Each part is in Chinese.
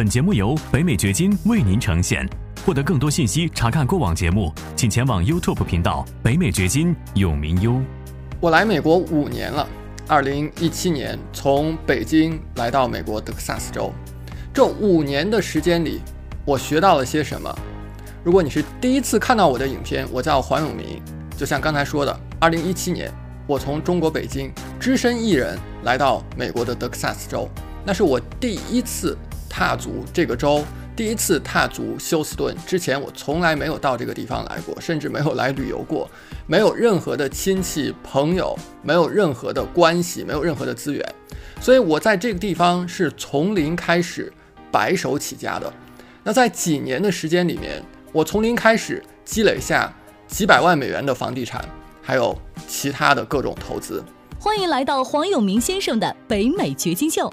本节目由北美掘金为您呈现。获得更多信息，查看过往节目，请前往 YouTube 频道“北美掘金”永明优。我来美国五年了，二零一七年从北京来到美国德克萨斯州。这五年的时间里，我学到了些什么？如果你是第一次看到我的影片，我叫黄永明。就像刚才说的，二零一七年我从中国北京只身一人来到美国的德克萨斯州，那是我第一次踏足这个州。第一次踏足休斯顿之前，我从来没有到这个地方来过，甚至没有来旅游过，没有任何的亲戚朋友，没有任何的关系，没有任何的资源，所以我在这个地方是从零开始，白手起家的。那在几年的时间里面，我从零开始积累下几百万美元的房地产，还有其他的各种投资。欢迎来到黄永明先生的北美掘金秀。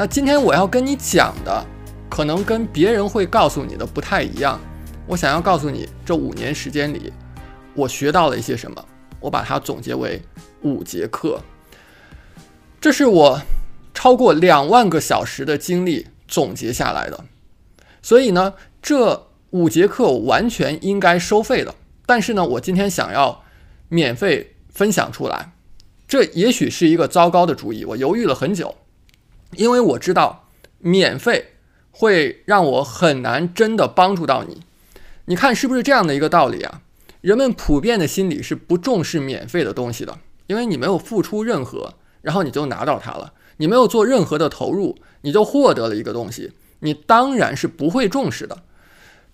那今天我要跟你讲的，可能跟别人会告诉你的不太一样。我想要告诉你，这五年时间里，我学到了一些什么。我把它总结为五节课。这是我超过两万个小时的经历总结下来的。所以呢，这五节课完全应该收费的。但是呢，我今天想要免费分享出来，这也许是一个糟糕的主意。我犹豫了很久。因为我知道免费会让我很难真的帮助到你，你看是不是这样的一个道理啊？人们普遍的心理是不重视免费的东西的，因为你没有付出任何，然后你就拿到它了，你没有做任何的投入，你就获得了一个东西，你当然是不会重视的。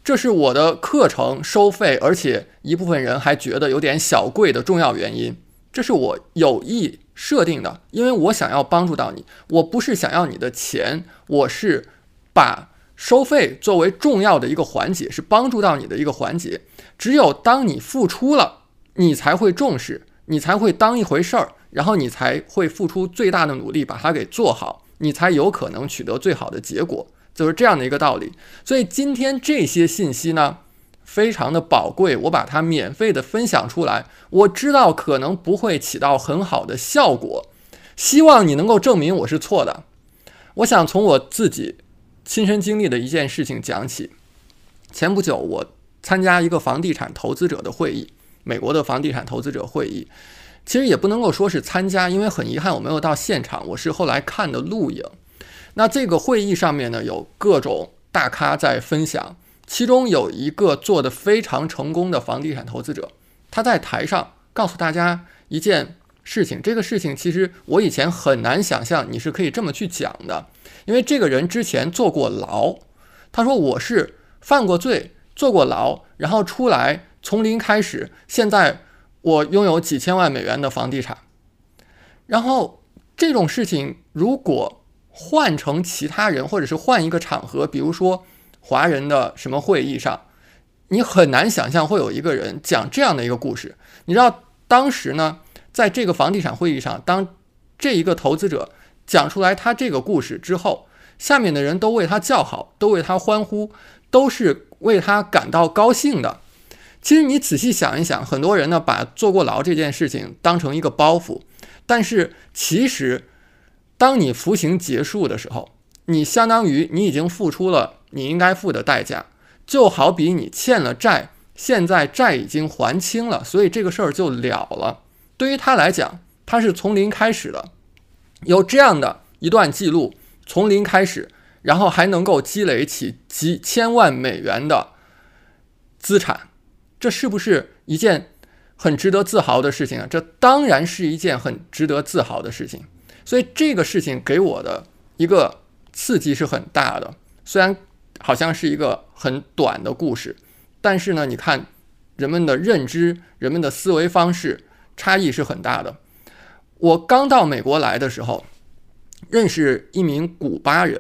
这是我的课程收费，而且一部分人还觉得有点小贵的重要原因。这是我有意。设定的，因为我想要帮助到你，我不是想要你的钱，我是把收费作为重要的一个环节，是帮助到你的一个环节。只有当你付出了，你才会重视，你才会当一回事儿，然后你才会付出最大的努力把它给做好，你才有可能取得最好的结果，就是这样的一个道理。所以今天这些信息呢？非常的宝贵，我把它免费的分享出来。我知道可能不会起到很好的效果，希望你能够证明我是错的。我想从我自己亲身经历的一件事情讲起。前不久，我参加一个房地产投资者的会议，美国的房地产投资者会议。其实也不能够说是参加，因为很遗憾我没有到现场，我是后来看的录影。那这个会议上面呢，有各种大咖在分享。其中有一个做的非常成功的房地产投资者，他在台上告诉大家一件事情。这个事情其实我以前很难想象你是可以这么去讲的，因为这个人之前坐过牢。他说我是犯过罪、坐过牢，然后出来从零开始，现在我拥有几千万美元的房地产。然后这种事情如果换成其他人，或者是换一个场合，比如说。华人的什么会议上，你很难想象会有一个人讲这样的一个故事。你知道当时呢，在这个房地产会议上，当这一个投资者讲出来他这个故事之后，下面的人都为他叫好，都为他欢呼，都是为他感到高兴的。其实你仔细想一想，很多人呢把坐过牢这件事情当成一个包袱，但是其实当你服刑结束的时候，你相当于你已经付出了。你应该付的代价，就好比你欠了债，现在债已经还清了，所以这个事儿就了了。对于他来讲，他是从零开始的，有这样的一段记录，从零开始，然后还能够积累起几千万美元的资产，这是不是一件很值得自豪的事情啊？这当然是一件很值得自豪的事情。所以这个事情给我的一个刺激是很大的，虽然。好像是一个很短的故事，但是呢，你看人们的认知、人们的思维方式差异是很大的。我刚到美国来的时候，认识一名古巴人，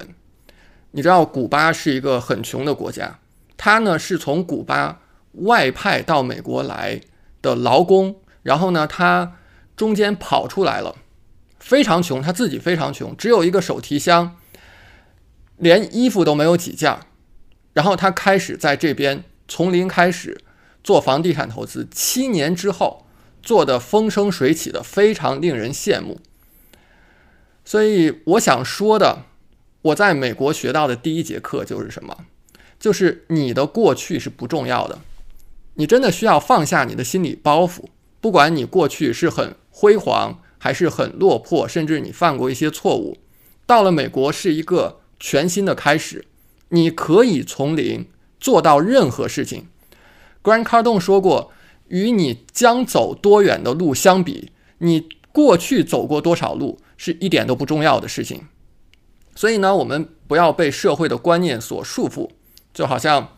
你知道古巴是一个很穷的国家，他呢是从古巴外派到美国来的劳工，然后呢他中间跑出来了，非常穷，他自己非常穷，只有一个手提箱，连衣服都没有几件儿，然后他开始在这边从零开始做房地产投资，七年之后做的风生水起的，非常令人羡慕。所以我想说的。我在美国学到的第一节课就是什么？就是你的过去是不重要的，你真的需要放下你的心理包袱。不管你过去是很辉煌，还是很落魄，甚至你犯过一些错误，到了美国是一个全新的开始，你可以从零做到任何事情。Grant Cardone 说过，与你将走多远的路相比，你过去走过多少路是一点都不重要的事情。所以呢，我们不要被社会的观念所束缚，就好像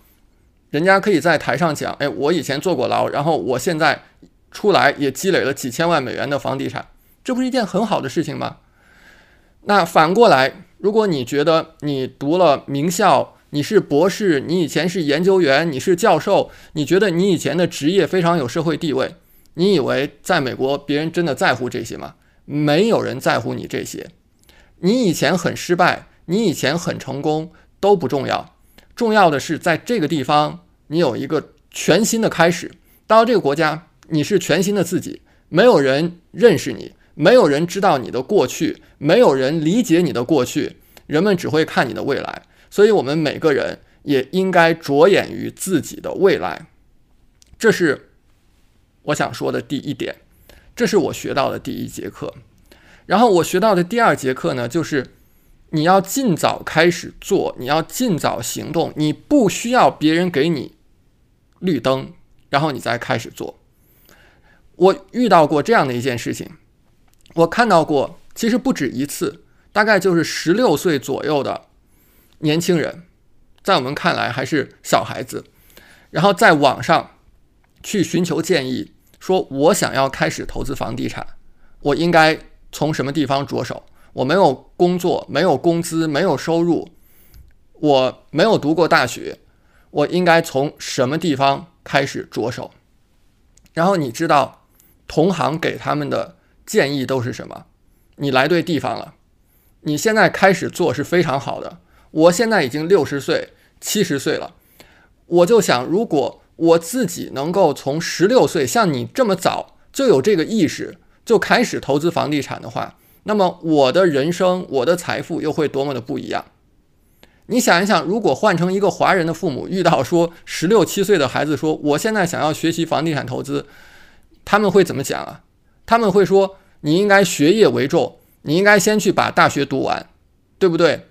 人家可以在台上讲：“哎，我以前坐过牢，然后我现在出来也积累了几千万美元的房地产，这不是一件很好的事情吗？”那反过来，如果你觉得你读了名校，你是博士，你以前是研究员，你是教授，你觉得你以前的职业非常有社会地位，你以为在美国别人真的在乎这些吗？没有人在乎你这些。你以前很失败，你以前很成功都不重要，重要的是在这个地方你有一个全新的开始。到这个国家，你是全新的自己，没有人认识你，没有人知道你的过去，没有人理解你的过去，人们只会看你的未来。所以，我们每个人也应该着眼于自己的未来。这是我想说的第一点，这是我学到的第一节课。然后我学到的第二节课呢，就是你要尽早开始做，你要尽早行动，你不需要别人给你绿灯，然后你再开始做。我遇到过这样的一件事情，我看到过，其实不止一次，大概就是十六岁左右的年轻人，在我们看来还是小孩子，然后在网上去寻求建议，说我想要开始投资房地产，我应该。从什么地方着手？我没有工作，没有工资，没有收入，我没有读过大学，我应该从什么地方开始着手？然后你知道同行给他们的建议都是什么？你来对地方了，你现在开始做是非常好的。我现在已经六十岁、七十岁了，我就想，如果我自己能够从十六岁像你这么早就有这个意识。就开始投资房地产的话，那么我的人生、我的财富又会多么的不一样？你想一想，如果换成一个华人的父母遇到说十六七岁的孩子说我现在想要学习房地产投资，他们会怎么讲啊？他们会说你应该学业为重，你应该先去把大学读完，对不对？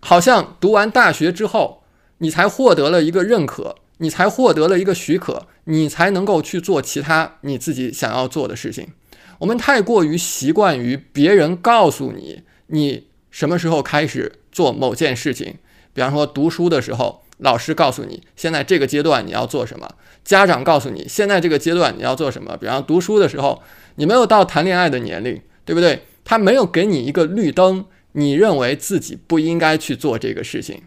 好像读完大学之后，你才获得了一个认可，你才获得了一个许可，你才能够去做其他你自己想要做的事情。我们太过于习惯于别人告诉你你什么时候开始做某件事情，比方说读书的时候，老师告诉你现在这个阶段你要做什么；家长告诉你现在这个阶段你要做什么。比方读书的时候，你没有到谈恋爱的年龄，对不对？他没有给你一个绿灯，你认为自己不应该去做这个事情。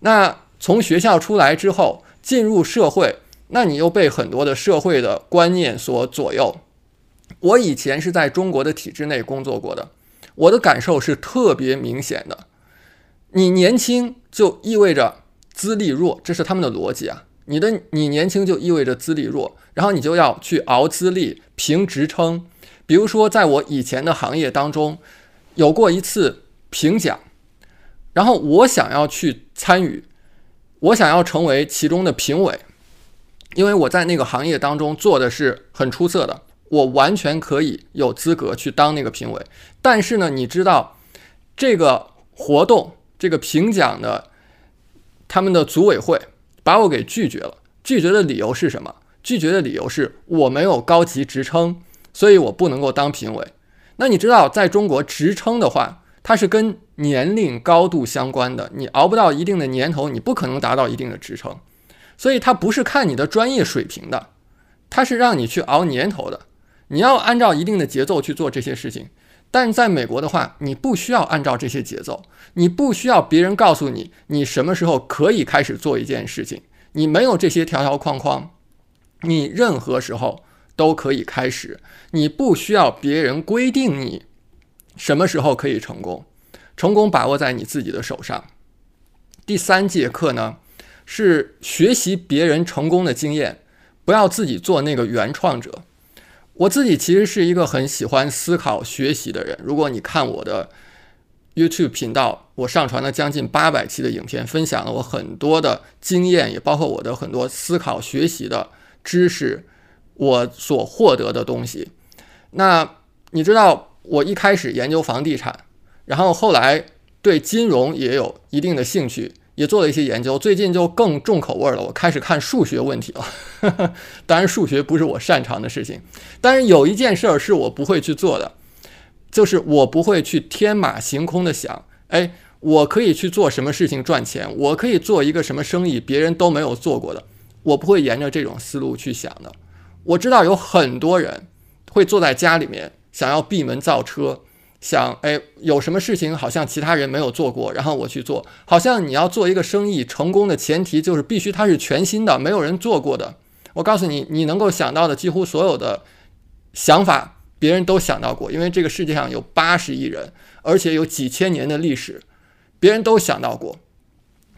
那从学校出来之后，进入社会，那你又被很多的社会的观念所左右。我以前是在中国的体制内工作过的，我的感受是特别明显的。你年轻就意味着资历弱，这是他们的逻辑啊。你的你年轻就意味着资历弱，然后你就要去熬资历、评职称。比如说，在我以前的行业当中，有过一次评奖，然后我想要去参与，我想要成为其中的评委，因为我在那个行业当中做的是很出色的。我完全可以有资格去当那个评委，但是呢，你知道这个活动这个评奖的他们的组委会把我给拒绝了。拒绝的理由是什么？拒绝的理由是我没有高级职称，所以我不能够当评委。那你知道，在中国职称的话，它是跟年龄高度相关的。你熬不到一定的年头，你不可能达到一定的职称。所以它不是看你的专业水平的，它是让你去熬年头的。你要按照一定的节奏去做这些事情，但在美国的话，你不需要按照这些节奏，你不需要别人告诉你你什么时候可以开始做一件事情，你没有这些条条框框，你任何时候都可以开始，你不需要别人规定你什么时候可以成功，成功把握在你自己的手上。第三节课呢，是学习别人成功的经验，不要自己做那个原创者。我自己其实是一个很喜欢思考、学习的人。如果你看我的 YouTube 频道，我上传了将近八百期的影片，分享了我很多的经验，也包括我的很多思考、学习的知识，我所获得的东西。那你知道，我一开始研究房地产，然后后来对金融也有一定的兴趣。也做了一些研究，最近就更重口味了。我开始看数学问题了，当然数学不是我擅长的事情。但是有一件事儿是我不会去做的，就是我不会去天马行空的想，哎，我可以去做什么事情赚钱，我可以做一个什么生意，别人都没有做过的，我不会沿着这种思路去想的。我知道有很多人会坐在家里面想要闭门造车。想哎，有什么事情好像其他人没有做过，然后我去做。好像你要做一个生意成功的前提就是必须它是全新的，没有人做过的。我告诉你，你能够想到的几乎所有的想法，别人都想到过，因为这个世界上有八十亿人，而且有几千年的历史，别人都想到过。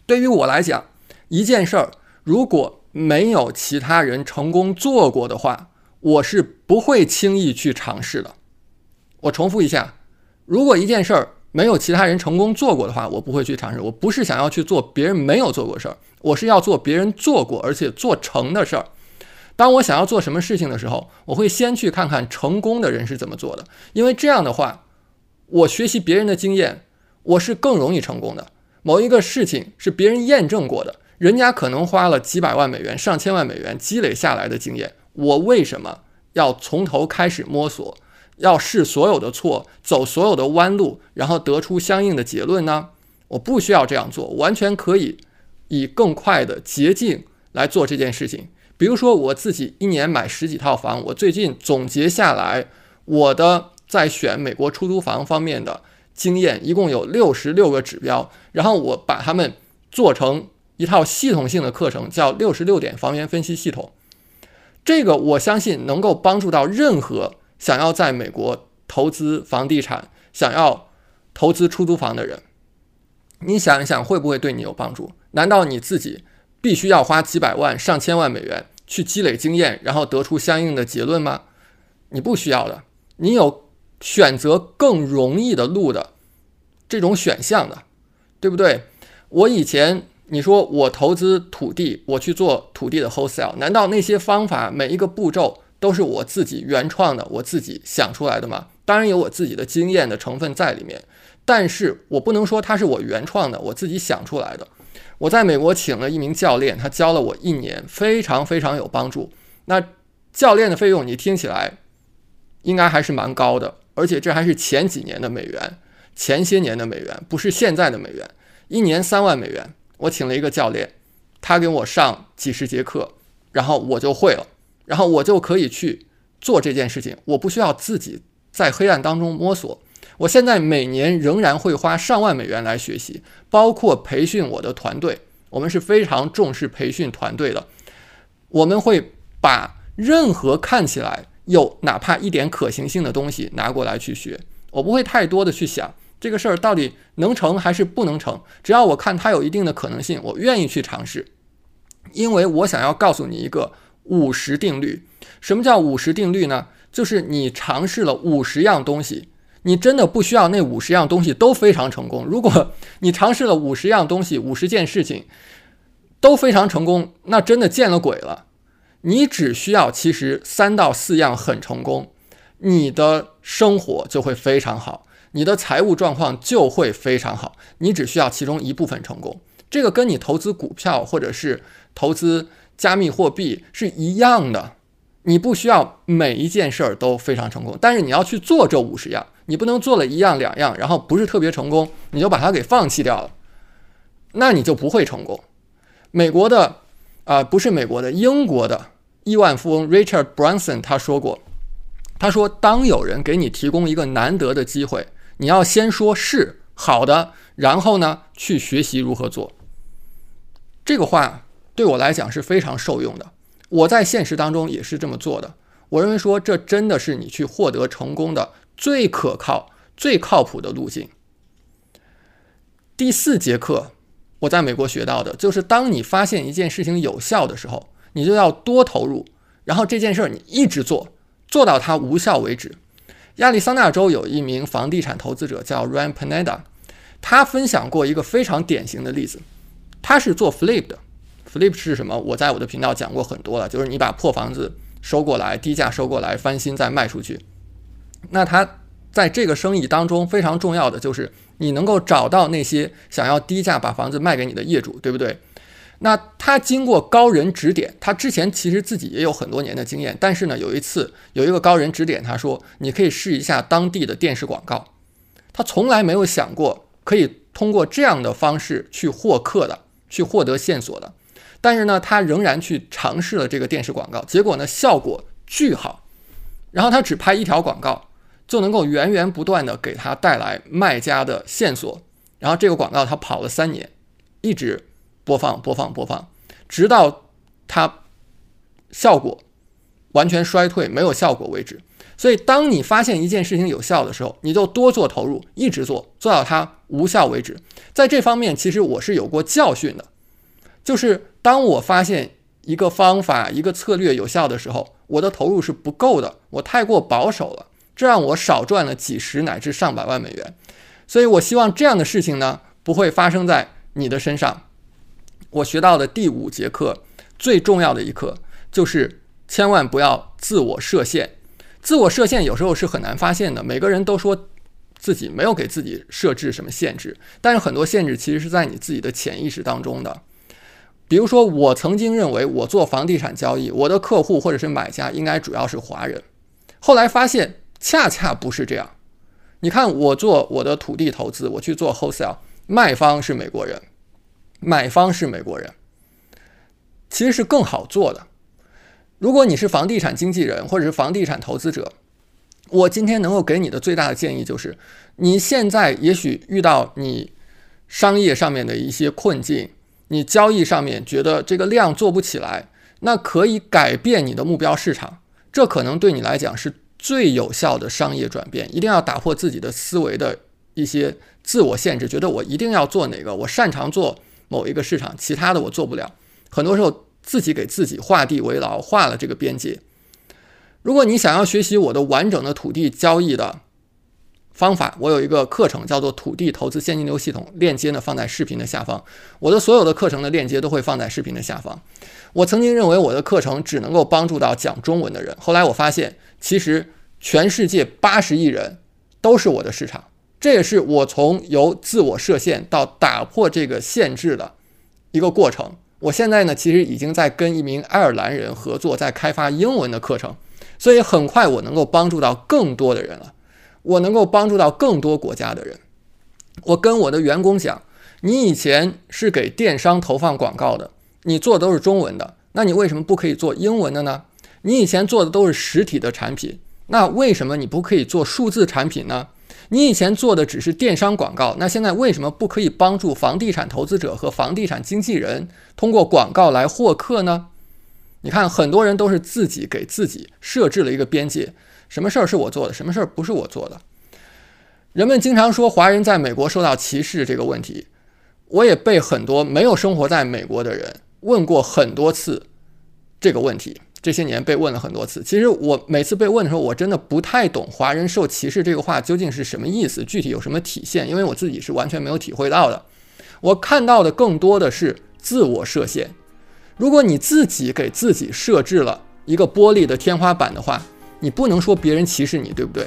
对于我来讲，一件事儿如果没有其他人成功做过的话，我是不会轻易去尝试的。我重复一下。如果一件事儿没有其他人成功做过的话，我不会去尝试。我不是想要去做别人没有做过事儿，我是要做别人做过而且做成的事儿。当我想要做什么事情的时候，我会先去看看成功的人是怎么做的，因为这样的话，我学习别人的经验，我是更容易成功的。某一个事情是别人验证过的，人家可能花了几百万美元、上千万美元积累下来的经验，我为什么要从头开始摸索？要试所有的错，走所有的弯路，然后得出相应的结论呢？我不需要这样做，完全可以以更快的捷径来做这件事情。比如说，我自己一年买十几套房，我最近总结下来，我的在选美国出租房方面的经验一共有六十六个指标，然后我把它们做成一套系统性的课程，叫六十六点房源分析系统。这个我相信能够帮助到任何。想要在美国投资房地产，想要投资出租房的人，你想一想，会不会对你有帮助？难道你自己必须要花几百万、上千万美元去积累经验，然后得出相应的结论吗？你不需要的，你有选择更容易的路的这种选项的，对不对？我以前你说我投资土地，我去做土地的 wholesale，难道那些方法每一个步骤？都是我自己原创的，我自己想出来的嘛。当然有我自己的经验的成分在里面，但是我不能说它是我原创的，我自己想出来的。我在美国请了一名教练，他教了我一年，非常非常有帮助。那教练的费用你听起来应该还是蛮高的，而且这还是前几年的美元，前些年的美元，不是现在的美元。一年三万美元，我请了一个教练，他给我上几十节课，然后我就会了。然后我就可以去做这件事情，我不需要自己在黑暗当中摸索。我现在每年仍然会花上万美元来学习，包括培训我的团队。我们是非常重视培训团队的。我们会把任何看起来有哪怕一点可行性的东西拿过来去学。我不会太多的去想这个事儿到底能成还是不能成，只要我看它有一定的可能性，我愿意去尝试，因为我想要告诉你一个。五十定律，什么叫五十定律呢？就是你尝试了五十样东西，你真的不需要那五十样东西都非常成功。如果你尝试了五十样东西，五十件事情都非常成功，那真的见了鬼了。你只需要其实三到四样很成功，你的生活就会非常好，你的财务状况就会非常好。你只需要其中一部分成功，这个跟你投资股票或者是投资。加密货币是一样的，你不需要每一件事儿都非常成功，但是你要去做这五十样，你不能做了一样两样，然后不是特别成功，你就把它给放弃掉了，那你就不会成功。美国的啊，不是美国的，英国的亿万富翁 Richard Branson 他说过，他说：“当有人给你提供一个难得的机会，你要先说是好的，然后呢去学习如何做。”这个话对我来讲是非常受用的。我在现实当中也是这么做的。我认为说这真的是你去获得成功的最可靠、最靠谱的路径。第四节课，我在美国学到的就是，当你发现一件事情有效的时候，你就要多投入，然后这件事儿你一直做，做到它无效为止。亚利桑那州有一名房地产投资者叫 Ryan Panetta，他分享过一个非常典型的例子，他是做 flip 的。Flip 是什么？我在我的频道讲过很多了，就是你把破房子收过来，低价收过来，翻新再卖出去。那他在这个生意当中非常重要的就是。你能够找到那些想要低价把房子卖给你的业主，对不对？那他经过高人指点，他之前其实自己也有很多年的经验，但是呢，有一次有一个高人指点他说，你可以试一下当地的电视广告。他从来没有想过可以通过这样的方式去获客的，去获得线索的。但是呢，他仍然去尝试了这个电视广告，结果呢，效果巨好。然后他只拍一条广告。就能够源源不断的给他带来卖家的线索，然后这个广告他跑了三年，一直播放播放播放，直到他效果完全衰退没有效果为止。所以，当你发现一件事情有效的时候，你就多做投入，一直做，做到它无效为止。在这方面，其实我是有过教训的，就是当我发现一个方法、一个策略有效的时候，我的投入是不够的，我太过保守了。这让我少赚了几十乃至上百万美元，所以我希望这样的事情呢不会发生在你的身上。我学到的第五节课最重要的一课就是千万不要自我设限。自我设限有时候是很难发现的，每个人都说自己没有给自己设置什么限制，但是很多限制其实是在你自己的潜意识当中的。比如说，我曾经认为我做房地产交易，我的客户或者是买家应该主要是华人，后来发现。恰恰不是这样，你看，我做我的土地投资，我去做 wholesale，卖方是美国人，买方是美国人，其实是更好做的。如果你是房地产经纪人或者是房地产投资者，我今天能够给你的最大的建议就是，你现在也许遇到你商业上面的一些困境，你交易上面觉得这个量做不起来，那可以改变你的目标市场，这可能对你来讲是。最有效的商业转变，一定要打破自己的思维的一些自我限制，觉得我一定要做哪个，我擅长做某一个市场，其他的我做不了。很多时候自己给自己画地为牢，画了这个边界。如果你想要学习我的完整的土地交易的方法，我有一个课程叫做土地投资现金流系统，链接呢放在视频的下方。我的所有的课程的链接都会放在视频的下方。我曾经认为我的课程只能够帮助到讲中文的人，后来我发现，其实全世界八十亿人都是我的市场。这也是我从由自我设限到打破这个限制的一个过程。我现在呢，其实已经在跟一名爱尔兰人合作，在开发英文的课程，所以很快我能够帮助到更多的人了。我能够帮助到更多国家的人。我跟我的员工讲，你以前是给电商投放广告的。你做的都是中文的，那你为什么不可以做英文的呢？你以前做的都是实体的产品，那为什么你不可以做数字产品呢？你以前做的只是电商广告，那现在为什么不可以帮助房地产投资者和房地产经纪人通过广告来获客呢？你看，很多人都是自己给自己设置了一个边界，什么事儿是我做的，什么事儿不是我做的。人们经常说华人在美国受到歧视这个问题，我也被很多没有生活在美国的人。问过很多次这个问题，这些年被问了很多次。其实我每次被问的时候，我真的不太懂“华人受歧视”这个话究竟是什么意思，具体有什么体现，因为我自己是完全没有体会到的。我看到的更多的是自我设限。如果你自己给自己设置了一个玻璃的天花板的话，你不能说别人歧视你，对不对？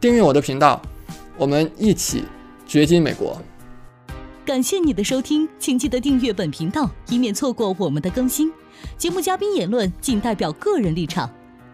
订阅我的频道，我们一起掘金美国。感谢你的收听，请记得订阅本频道，以免错过我们的更新。节目嘉宾言论仅代表个人立场。